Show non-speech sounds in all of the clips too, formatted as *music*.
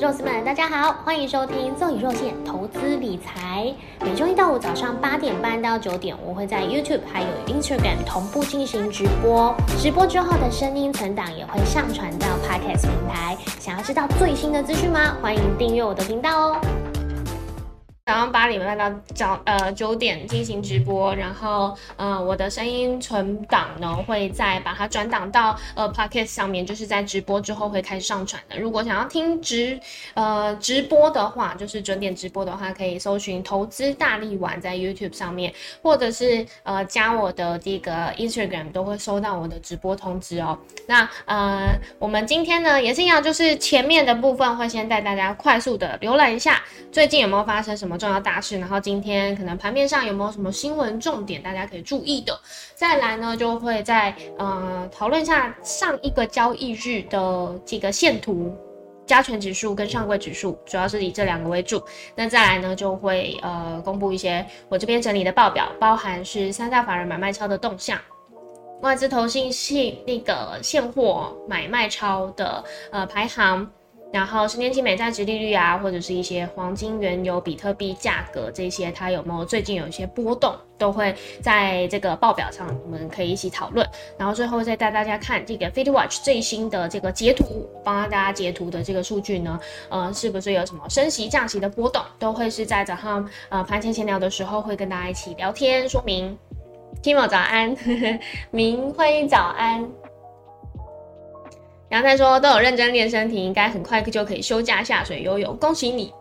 肉丝们，大家好，欢迎收听赠与肉馅投资理财。每周一到五早上八点半到九点，我会在 YouTube 还有 Instagram 同步进行直播。直播之后的声音存档也会上传到 Podcast 平台。想要知道最新的资讯吗？欢迎订阅我的频道哦。早上八点半到早呃九点进行直播，然后呃我的声音存档呢会再把它转档到呃 podcast 上面，就是在直播之后会开始上传的。如果想要听直呃直播的话，就是准点直播的话，可以搜寻投资大力丸在 YouTube 上面，或者是呃加我的这个 Instagram 都会收到我的直播通知哦。那呃我们今天呢也是一样，就是前面的部分会先带大家快速的浏览一下最近有没有发生什么。重要大事，然后今天可能盘面上有没有什么新闻重点，大家可以注意的。再来呢，就会在呃讨论一下上一个交易日的这个线图，加权指数跟上柜指数，主要是以这两个为主。那再来呢，就会呃公布一些我这边整理的报表，包含是三大法人买卖超的动向，外资投信系那个现货买卖超的呃排行。然后十年期美债值利率啊，或者是一些黄金、原油、比特币价格这些，它有没有最近有一些波动，都会在这个报表上，我们可以一起讨论。然后最后再带大家看这个 f i t Watch 最新的这个截图，帮大家截图的这个数据呢，呃，是不是有什么升息、降息的波动，都会是在早上呃盘前闲聊的时候会跟大家一起聊天说明。Timo 早安，*laughs* 明辉早安。刚才说都有认真练身体，应该很快就可以休假下水游泳，恭喜你！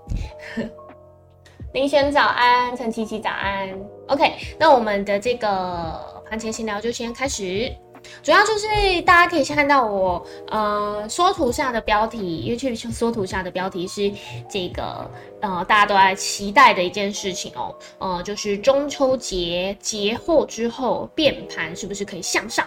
*laughs* 林轩早安，陈琪琪早安。OK，那我们的这个盘前闲聊就先开始，主要就是大家可以看到我呃缩图下的标题，YouTube 缩图下的标题是这个呃大家都在期待的一件事情哦，呃就是中秋节节后之后变盘是不是可以向上？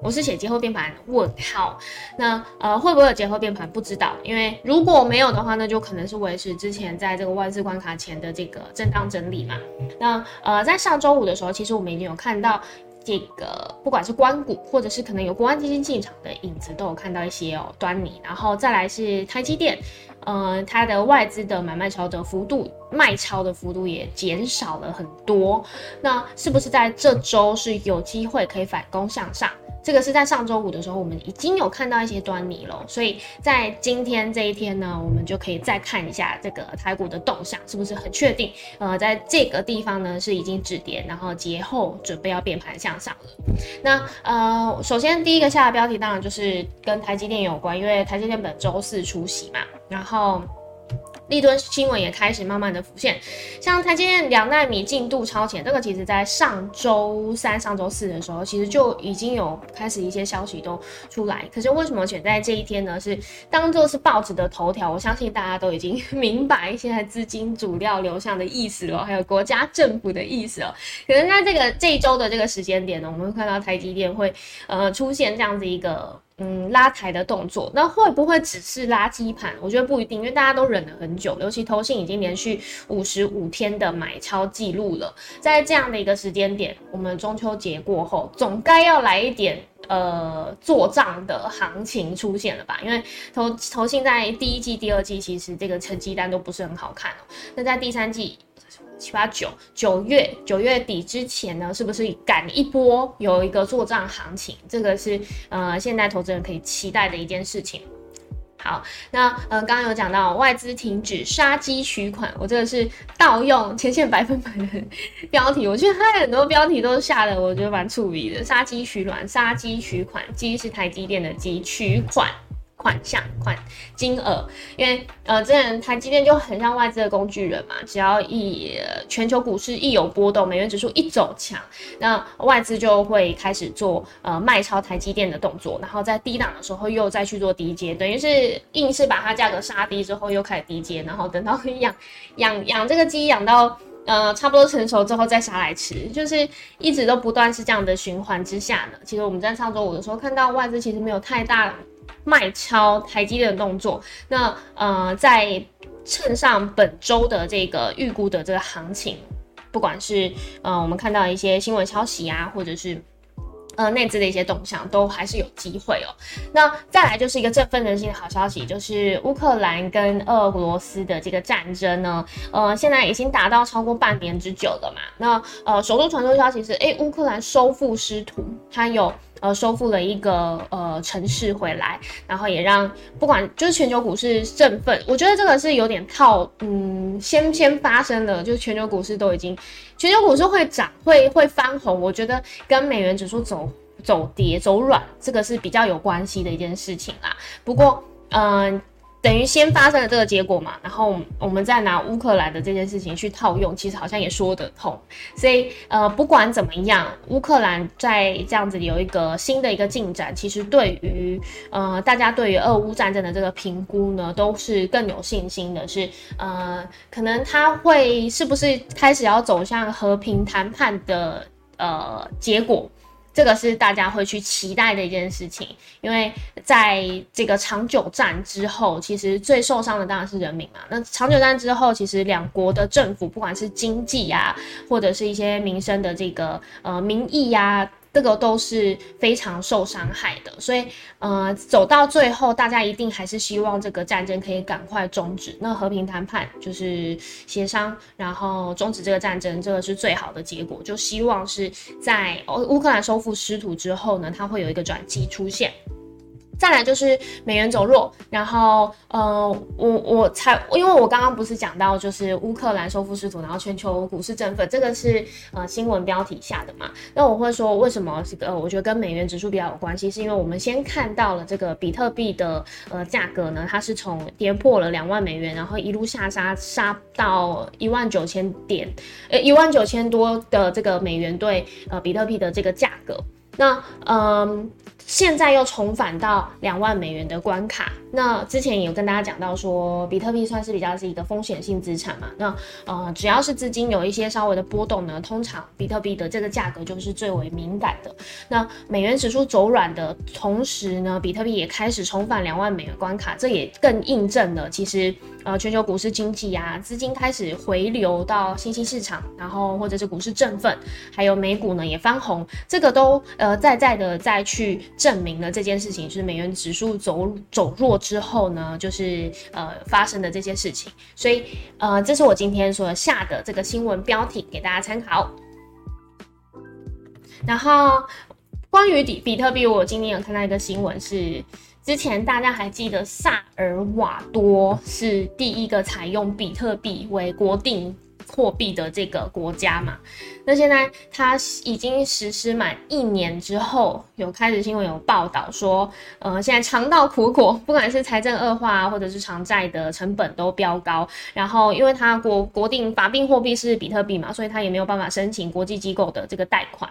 我是写节后变盘问号，那呃会不会有节后变盘不知道，因为如果没有的话，那就可能是维持之前在这个万字关卡前的这个震荡整理嘛。那呃在上周五的时候，其实我们已经有看到这个不管是关股或者是可能有国安基金进场的影子，都有看到一些哦端倪。然后再来是台积电，呃它的外资的买卖超的幅度卖超的幅度也减少了很多，那是不是在这周是有机会可以反攻向上？这个是在上周五的时候，我们已经有看到一些端倪了，所以在今天这一天呢，我们就可以再看一下这个台股的动向是不是很确定。呃，在这个地方呢是已经止跌，然后节后准备要变盘向上了。那呃，首先第一个下的标题当然就是跟台积电有关，因为台积电本周四出席嘛，然后。利敦新闻也开始慢慢的浮现，像台积电两纳米进度超前，这个其实在上周三、上周四的时候，其实就已经有开始一些消息都出来。可是为什么选在这一天呢？是当做是报纸的头条？我相信大家都已经 *laughs* 明白现在资金主料流向的意思了，还有国家政府的意思了。可能在这个这一周的这个时间点呢，我们会看到台积电会呃出现这样子一个。嗯，拉抬的动作，那会不会只是垃圾盘？我觉得不一定，因为大家都忍了很久，尤其投信已经连续五十五天的买超记录了。在这样的一个时间点，我们中秋节过后，总该要来一点呃做账的行情出现了吧？因为投投信在第一季、第二季其实这个成绩单都不是很好看哦。那在第三季。七八九九月九月底之前呢，是不是赶一波有一个做账行情？这个是呃现在投资人可以期待的一件事情。好，那呃刚刚有讲到外资停止杀鸡取款，我这个是盗用前线百分百的标题，我觉得它很多标题都是下的，我觉得蛮触鼻的。杀鸡取卵，杀鸡取款，鸡是台积电的鸡，取款。款项款金额，因为呃，之前台积电就很像外资的工具人嘛，只要一全球股市一有波动，美元指数一走强，那外资就会开始做呃卖超台积电的动作，然后在低档的时候又再去做低阶，等于是硬是把它价格杀低之后又开始低阶，然后等到养养养这个鸡养到呃差不多成熟之后再杀来吃，就是一直都不断是这样的循环之下呢。其实我们在上周五的时候看到外资其实没有太大。卖超台积电的动作，那呃，在趁上本周的这个预估的这个行情，不管是呃我们看到一些新闻消息啊，或者是呃，内资的一些动向都还是有机会哦。那再来就是一个振奋人心的好消息，就是乌克兰跟俄罗斯的这个战争呢，呃，现在已经达到超过半年之久了嘛。那呃，首都传出消息是，哎，乌克兰收复失土，它有呃收复了一个呃城市回来，然后也让不管就是全球股市振奋。我觉得这个是有点靠嗯先先发生的，就是全球股市都已经。全球股市会涨，会会翻红，我觉得跟美元指数走走跌走软，这个是比较有关系的一件事情啦。不过，嗯，等于先发生了这个结果嘛，然后我们再拿乌克兰的这件事情去套用，其实好像也说得通。所以，呃，不管怎么样，乌克兰在这样子有一个新的一个进展，其实对于呃大家对于俄乌战争的这个评估呢，都是更有信心的。是呃，可能他会是不是开始要走向和平谈判的呃结果？这个是大家会去期待的一件事情，因为在这个长久战之后，其实最受伤的当然是人民嘛。那长久战之后，其实两国的政府，不管是经济呀，或者是一些民生的这个呃民意呀。这个都是非常受伤害的，所以呃，走到最后，大家一定还是希望这个战争可以赶快终止。那和平谈判就是协商，然后终止这个战争，这个是最好的结果。就希望是在乌克兰收复失土之后呢，它会有一个转机出现。再来就是美元走弱，然后呃，我我才因为我刚刚不是讲到就是乌克兰收复失土，然后全球股市振奋，这个是呃新闻标题下的嘛？那我会说为什么这个我觉得跟美元指数比较有关系，是因为我们先看到了这个比特币的呃价格呢，它是从跌破了两万美元，然后一路下杀杀到一万九千点，呃一万九千多的这个美元对呃比特币的这个价格，那嗯。现在又重返到两万美元的关卡。那之前也有跟大家讲到说，比特币算是比较是一个风险性资产嘛。那呃，只要是资金有一些稍微的波动呢，通常比特币的这个价格就是最为敏感的。那美元指数走软的同时呢，比特币也开始重返两万美元关卡，这也更印证了其实呃全球股市经济呀，资金开始回流到新兴市场，然后或者是股市振奋，还有美股呢也翻红，这个都呃在在的再去。证明了这件事情是美元指数走走弱之后呢，就是呃发生的这些事情，所以呃这是我今天所下的这个新闻标题给大家参考。然后关于比比特币，我今天有看到一个新闻是，之前大家还记得萨尔瓦多是第一个采用比特币为国定。货币的这个国家嘛，那现在它已经实施满一年之后，有开始新闻有报道说，呃，现在尝到苦果，不管是财政恶化或者是偿债的成本都飙高，然后因为它国国定法定货币是比特币嘛，所以它也没有办法申请国际机构的这个贷款。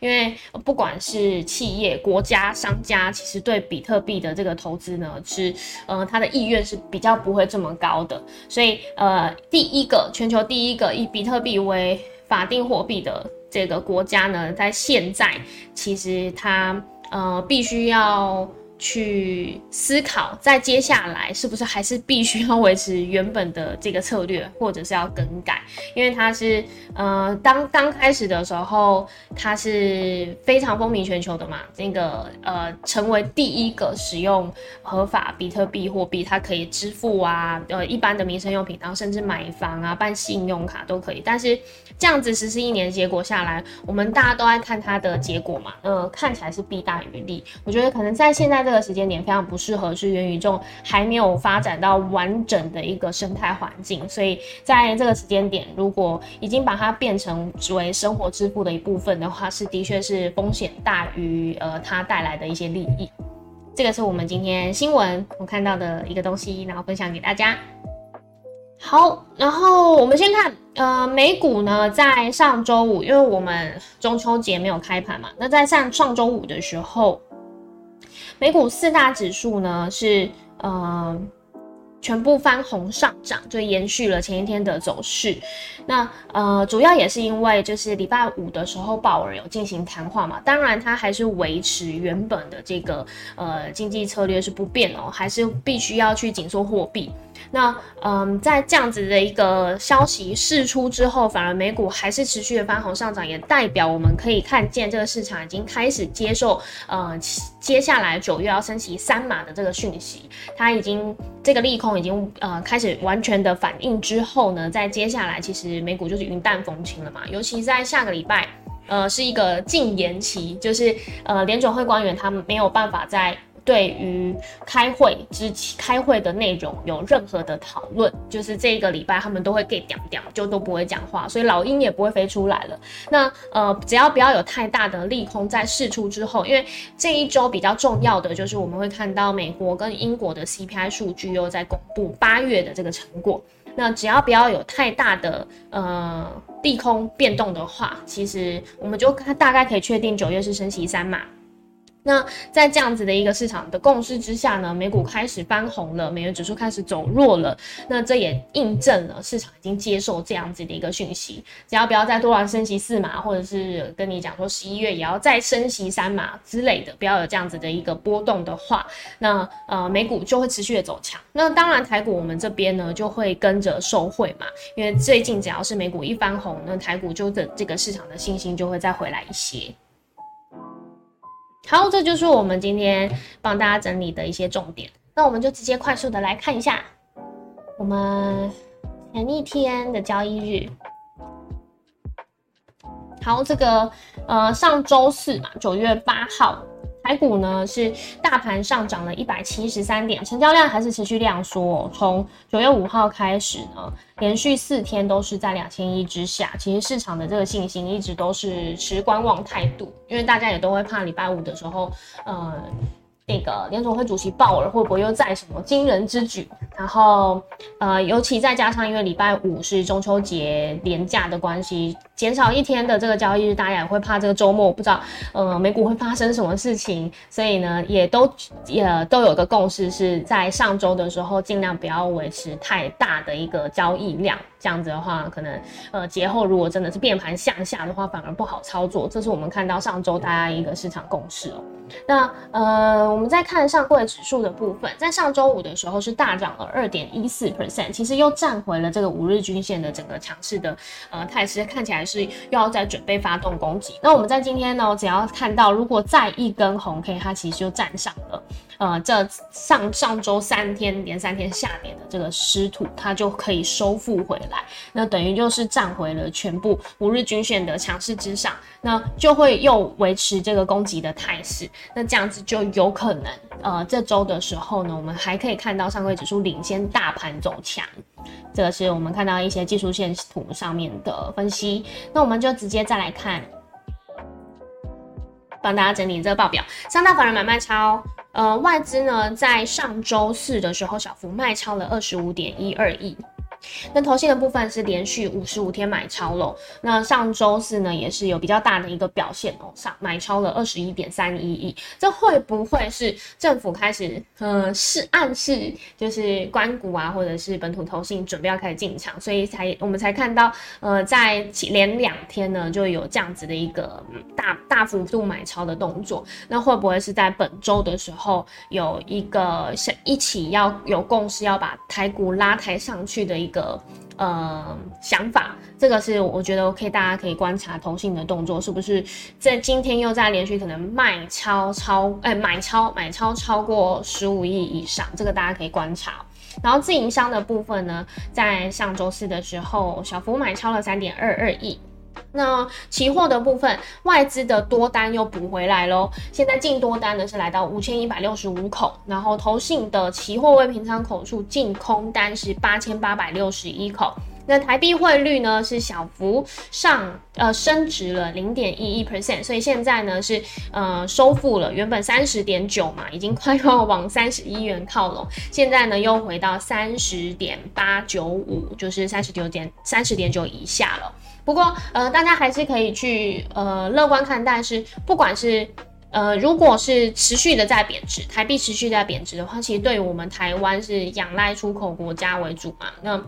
因为不管是企业、国家、商家，其实对比特币的这个投资呢，是呃，他的意愿是比较不会这么高的。所以呃，第一个全球第一个以比特币为法定货币的这个国家呢，在现在其实它呃必须要。去思考，在接下来是不是还是必须要维持原本的这个策略，或者是要更改？因为它是，呃，当刚开始的时候，它是非常风靡全球的嘛。那个，呃，成为第一个使用合法比特币货币，它可以支付啊，呃，一般的民生用品，然后甚至买房啊、办信用卡都可以。但是这样子实施一年结果下来，我们大家都爱看它的结果嘛，呃，看起来是弊大于利。我觉得可能在现在这个时间点非常不适合，是元宇宙还没有发展到完整的一个生态环境，所以在这个时间点，如果已经把它变成为生活支付的一部分的话，是的确是风险大于呃它带来的一些利益。这个是我们今天新闻我看到的一个东西，然后分享给大家。好，然后我们先看，呃，美股呢在上周五，因为我们中秋节没有开盘嘛，那在上上周五的时候。美股四大指数呢是呃全部翻红上涨，就延续了前一天的走势。那呃，主要也是因为就是礼拜五的时候鲍尔有进行谈话嘛，当然他还是维持原本的这个呃经济策略是不变哦，还是必须要去紧缩货币。那嗯，在这样子的一个消息释出之后，反而美股还是持续的翻红上涨，也代表我们可以看见这个市场已经开始接受呃接下来九月要升息三码的这个讯息，它已经这个利空已经呃开始完全的反应之后呢，在接下来其实美股就是云淡风轻了嘛，尤其在下个礼拜呃是一个禁言期，就是呃联总会官员他们没有办法在。对于开会之开会的内容有任何的讨论，就是这一个礼拜他们都会给掉掉，就都不会讲话，所以老鹰也不会飞出来了。那呃，只要不要有太大的利空在释出之后，因为这一周比较重要的就是我们会看到美国跟英国的 CPI 数据又在公布八月的这个成果。那只要不要有太大的呃利空变动的话，其实我们就大概可以确定九月是升息三码。那在这样子的一个市场的共识之下呢，美股开始翻红了，美元指数开始走弱了。那这也印证了市场已经接受这样子的一个讯息，只要不要再多玩升息四码，或者是跟你讲说十一月也要再升息三码之类的，不要有这样子的一个波动的话，那呃美股就会持续的走强。那当然台股我们这边呢就会跟着受惠嘛，因为最近只要是美股一翻红，那台股就的这个市场的信心就会再回来一些。好，这就是我们今天帮大家整理的一些重点。那我们就直接快速的来看一下我们前一天的交易日。好，这个呃上周四嘛，九月八号。台股呢是大盘上涨了一百七十三点，成交量还是持续量缩。哦从九月五号开始呢，连续四天都是在两千亿之下。其实市场的这个信心一直都是持观望态度，因为大家也都会怕礼拜五的时候，呃。那个联总会主席鲍尔会不会又再什么惊人之举？然后，呃，尤其再加上因为礼拜五是中秋节连假的关系，减少一天的这个交易日，大家也会怕这个周末不知道，呃，美股会发生什么事情，所以呢，也都也都有个共识，是在上周的时候尽量不要维持太大的一个交易量。这样子的话，可能呃节后如果真的是变盘向下的话，反而不好操作。这是我们看到上周大家一个市场共识哦。那呃，我们再看上柜指数的部分，在上周五的时候是大涨了二点一四 percent，其实又站回了这个五日均线的整个强势的呃态势，看起来是又要在准备发动攻击。那我们在今天呢，只要看到如果再一根红 K，它其实就站上了。呃，这上上周三天连三天下跌的这个失土，它就可以收复回来，那等于就是站回了全部五日均线的强势之上，那就会又维持这个攻击的态势，那这样子就有可能，呃，这周的时候呢，我们还可以看到上柜指数领先大盘走强，这个是我们看到一些技术线图上面的分析，那我们就直接再来看，帮大家整理这个报表，三大法人买卖超。呃，外资呢，在上周四的时候小幅卖超了二十五点一二亿。那投信的部分是连续五十五天买超了。那上周四呢，也是有比较大的一个表现哦，上买超了二十一点三一亿。这会不会是政府开始呃是暗示，就是关谷啊，或者是本土投信准备要开始进场，所以才我们才看到呃在连两天呢就有这样子的一个大大幅度买超的动作。那会不会是在本周的时候有一个是一起要有共识要把台股拉抬上去的一？个呃想法，这个是我觉得可以，大家可以观察投信的动作是不是在今天又在连续可能卖超超哎买超买超超过十五亿以上，这个大家可以观察。然后自营商的部分呢，在上周四的时候小幅买超了三点二二亿。那期货的部分，外资的多单又补回来喽。现在净多单呢是来到五千一百六十五口，然后投信的期货未平仓口数净空单是八千八百六十一口。那台币汇率呢是小幅上呃升值了零点一一 percent，所以现在呢是呃收复了原本三十点九嘛，已经快要往三十一元靠拢，现在呢又回到三十点八九五，就是三十九点三十点九以下了。不过，呃，大家还是可以去呃乐观看待，是不管是呃，如果是持续的在贬值，台币持续在贬值的话，其实对于我们台湾是仰赖出口国家为主嘛。那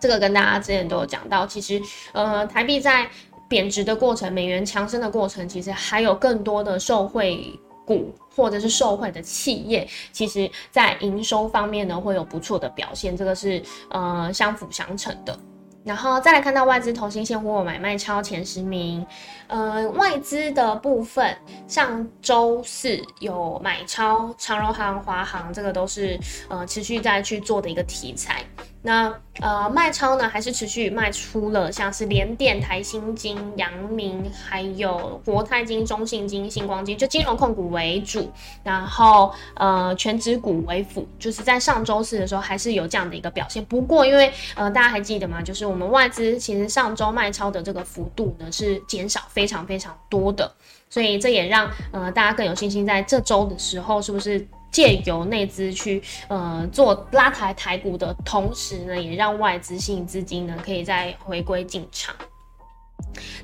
这个跟大家之前都有讲到，其实呃，台币在贬值的过程，美元强升的过程，其实还有更多的受惠股或者是受惠的企业，其实在营收方面呢会有不错的表现，这个是呃相辅相成的。然后再来看到外资投新现货买卖超前十名，呃，外资的部分上周四有买超长荣行、华航，这个都是呃持续在去做的一个题材。那呃卖超呢，还是持续卖出了，像是联电、台新金、阳明，还有国泰金、中信金、星光金，就金融控股为主，然后呃全指股为辅，就是在上周四的时候还是有这样的一个表现。不过因为呃大家还记得吗？就是我们外资其实上周卖超的这个幅度呢是减少非常非常多的，所以这也让呃大家更有信心，在这周的时候是不是？借由内资去呃做拉抬台股的同时呢，也让外资性资金呢可以再回归进场。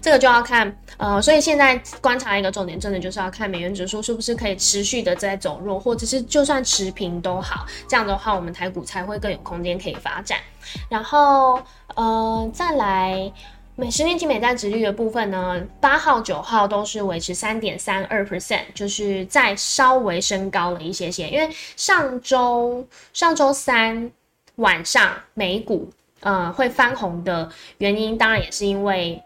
这个就要看呃，所以现在观察一个重点，真的就是要看美元指数是不是可以持续的在走弱，或者是就算持平都好，这样的话我们台股才会更有空间可以发展。然后呃再来。十年期美债值率的部分呢，八号、九号都是维持三点三二 percent，就是再稍微升高了一些些。因为上周上周三晚上美股呃会翻红的原因，当然也是因为。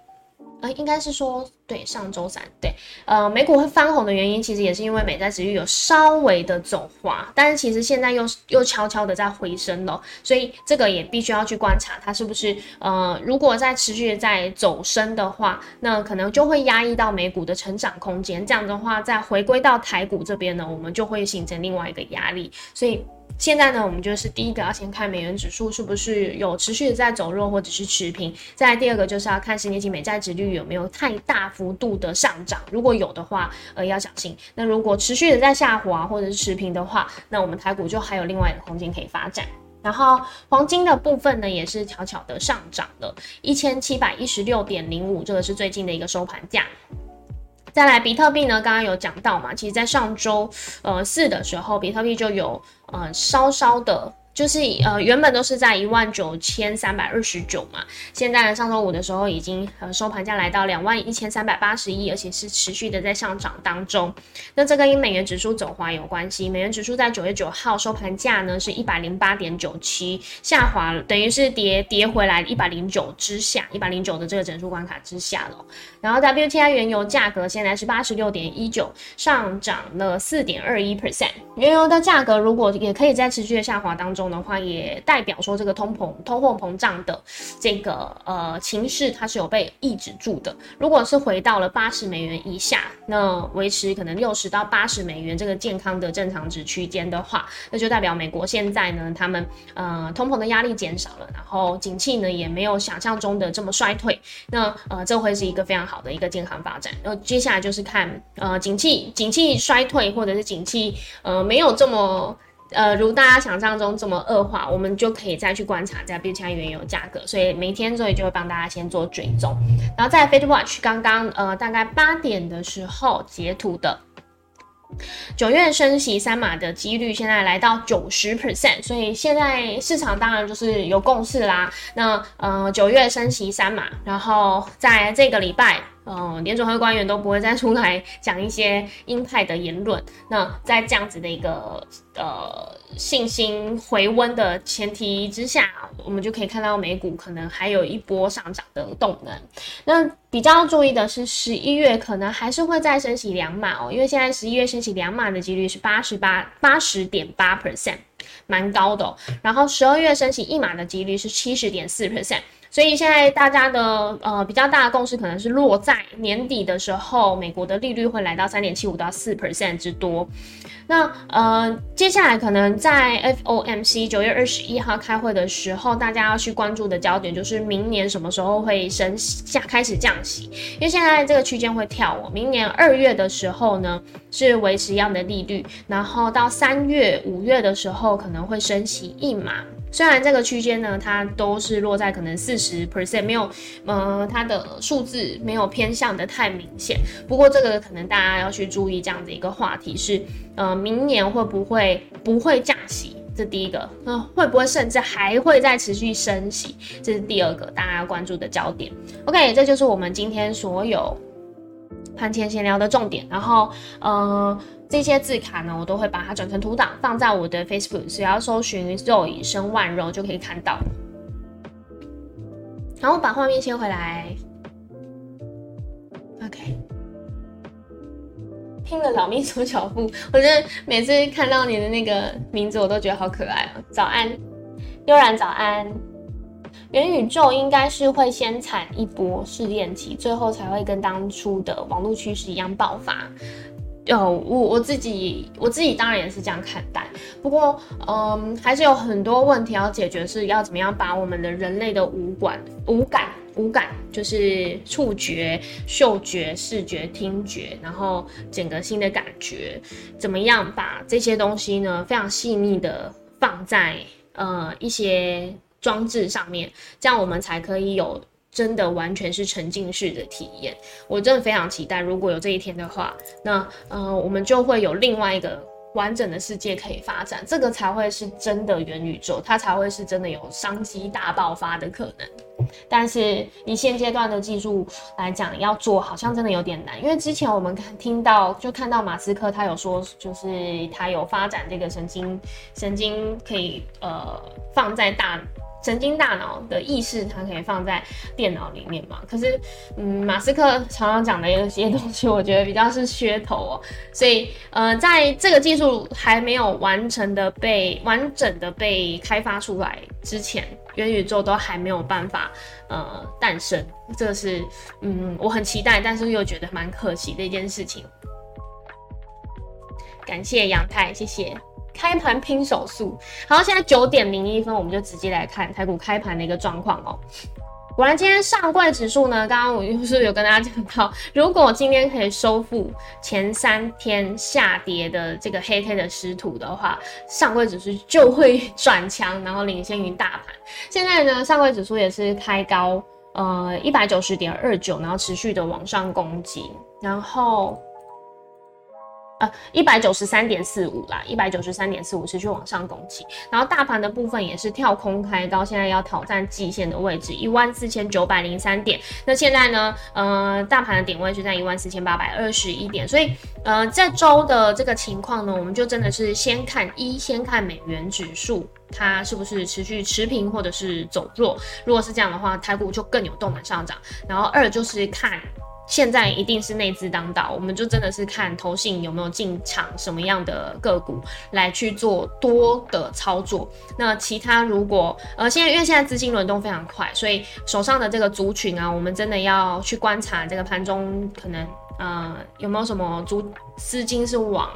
应该是说，对，上周三，对，呃，美股会翻红的原因，其实也是因为美债值率有稍微的走滑，但是其实现在又又悄悄的在回升了，所以这个也必须要去观察它是不是，呃，如果在持续的在走升的话，那可能就会压抑到美股的成长空间，这样的话，再回归到台股这边呢，我们就会形成另外一个压力，所以。现在呢，我们就是第一个要先看美元指数是不是有持续的在走弱或者是持平。再第二个就是要看十年期美债值率有没有太大幅度的上涨，如果有的话，呃，要小心。那如果持续的在下滑或者是持平的话，那我们台股就还有另外的空间可以发展。然后黄金的部分呢，也是悄悄的上涨了一千七百一十六点零五，这个是最近的一个收盘价。再来比特币呢，刚刚有讲到嘛，其实在上周呃四的时候，比特币就有呃稍稍的。就是呃，原本都是在一万九千三百二十九嘛，现在上周五的时候已经呃收盘价来到两万一千三百八十一，而且是持续的在上涨当中。那这跟美元指数走滑有关系，美元指数在九月九号收盘价呢是一百零八点九七，下滑，等于是跌跌回来一百零九之下，一百零九的这个整数关卡之下了。然后 WTI 原油价格现在是八十六点一九，上涨了四点二一 percent。原油的价格如果也可以在持续的下滑当中。的话也代表说这个通膨、通货膨胀的这个呃情势，它是有被抑制住的。如果是回到了八十美元以下，那维持可能六十到八十美元这个健康的正常值区间的话，那就代表美国现在呢，他们呃通膨的压力减少了，然后景气呢也没有想象中的这么衰退。那呃这会是一个非常好的一个健康发展。然后接下来就是看呃景气景气衰退或者是景气呃没有这么。呃，如大家想象中这么恶化，我们就可以再去观察在 B T I 原油价格，所以每天所以就会帮大家先做追踪，然后在 f a t Watch 刚刚呃大概八点的时候截图的九月升息三码的几率现在来到九十 percent，所以现在市场当然就是有共识啦。那呃九月升息三码，然后在这个礼拜。嗯，联准会官员都不会再出来 *laughs* 讲一些鹰派的言论。那在这样子的一个呃信心回温的前提之下，我们就可以看到美股可能还有一波上涨的动能。那比较注意的是，十一月可能还是会再升息两码哦，因为现在十一月升息两码的几率是八十八八十点八 percent，蛮高的。然后十二月升息一码的几率是七十点四 percent。所以现在大家的呃比较大的共识可能是落在年底的时候，美国的利率会来到三点七五到四 percent 之多。那呃接下来可能在 FOMC 九月二十一号开会的时候，大家要去关注的焦点就是明年什么时候会升降开始降息，因为现在这个区间会跳哦。明年二月的时候呢是维持一样的利率，然后到三月、五月的时候可能会升息一码。虽然这个区间呢，它都是落在可能四十 percent，没有，呃，它的数字没有偏向的太明显。不过这个可能大家要去注意这样的一个话题是，呃，明年会不会不会降息？这第一个，那会不会甚至还会再持续升息？这是第二个大家要关注的焦点。OK，这就是我们今天所有盘前闲聊的重点。然后，呃。这些字卡呢，我都会把它转成图档，放在我的 Facebook，只要搜寻“肉以生万肉”就可以看到。然后把画面切回来，OK。拼了老命手脚步，我觉得每次看到你的那个名字，我都觉得好可爱哦。早安，悠然早安。元宇宙应该是会先产一波试验期，最后才会跟当初的网络趋势一样爆发。哦，我我自己我自己当然也是这样看待，不过嗯，还是有很多问题要解决，是要怎么样把我们的人类的五感、五感、五感，就是触觉、嗅觉、视觉、听觉，然后整个新的感觉，怎么样把这些东西呢，非常细腻的放在呃一些装置上面，这样我们才可以有。真的完全是沉浸式的体验，我真的非常期待。如果有这一天的话，那呃，我们就会有另外一个完整的世界可以发展，这个才会是真的元宇宙，它才会是真的有商机大爆发的可能。但是以现阶段的技术来讲，要做好像真的有点难，因为之前我们看听到就看到马斯克他有说，就是他有发展这个神经神经可以呃放在大。神经大脑的意识，它可以放在电脑里面嘛？可是，嗯，马斯克常常讲的一些东西，我觉得比较是噱头哦。所以，呃，在这个技术还没有完成的被完整的被开发出来之前，元宇宙都还没有办法呃诞生。这是，嗯，我很期待，但是又觉得蛮可惜的一件事情。感谢杨太，谢谢。开盘拼手速，好，现在九点零一分，我们就直接来看台股开盘的一个状况哦。果然，今天上柜指数呢，刚刚我是不是有跟大家讲到，如果今天可以收复前三天下跌的这个黑 K 的失土的话，上柜指数就会转强，然后领先于大盘。现在呢，上柜指数也是开高，呃，一百九十点二九，然后持续的往上攻击，然后。呃，一百九十三点四五啦，一百九十三点四五持续往上攻击，然后大盘的部分也是跳空开高，现在要挑战季线的位置一万四千九百零三点。那现在呢，呃，大盘的点位是在一万四千八百二十一点，所以呃，这周的这个情况呢，我们就真的是先看一，先看美元指数它是不是持续持平或者是走弱，如果是这样的话，台股就更有动能上涨。然后二就是看。现在一定是内资当道，我们就真的是看投信有没有进场什么样的个股来去做多的操作。那其他如果呃现在因为现在资金轮动非常快，所以手上的这个族群啊，我们真的要去观察这个盘中可能呃有没有什么族资金是往。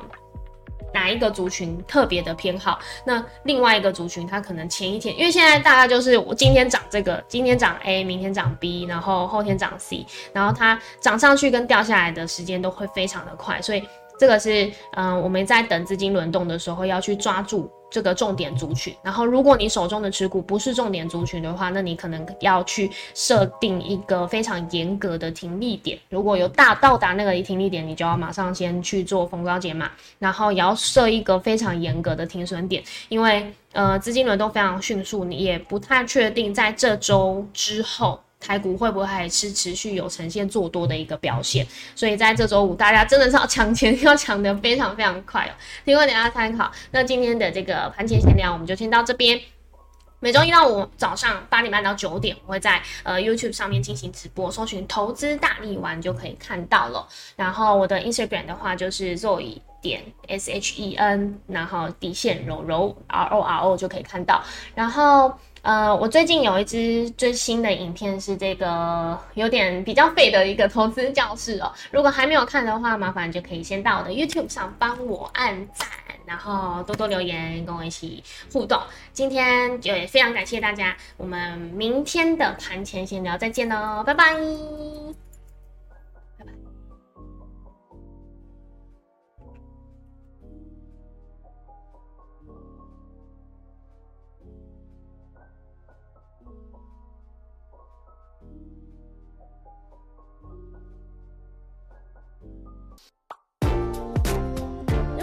哪一个族群特别的偏好？那另外一个族群，它可能前一天，因为现在大概就是我今天涨这个，今天涨 A，明天涨 B，然后后天涨 C，然后它涨上去跟掉下来的时间都会非常的快，所以这个是嗯我们在等资金轮动的时候要去抓住。这个重点族群，然后如果你手中的持股不是重点族群的话，那你可能要去设定一个非常严格的停利点。如果有大到达那个停利点，你就要马上先去做逢高解码，然后也要设一个非常严格的停损点，因为呃资金轮动非常迅速，你也不太确定在这周之后。台股会不会还是持续有呈现做多的一个表现？所以在这周五，大家真的是要抢钱，*laughs* 要抢的非常非常快哦。提供大家参考。那今天的这个盘前闲聊，我们就先到这边。每周一到五早上八点半到九点，我会在呃 YouTube 上面进行直播，搜寻“投资大力丸”就可以看到了。然后我的 Instagram 的话就是 Zoe 点 S H E N，然后底线柔柔 R O R O 就可以看到。然后。呃，我最近有一支最新的影片，是这个有点比较废的一个投资教室哦。如果还没有看的话，麻烦就可以先到我的 YouTube 上帮我按赞，然后多多留言跟我一起互动。今天也非常感谢大家，我们明天的盘前闲聊再见喽，拜拜。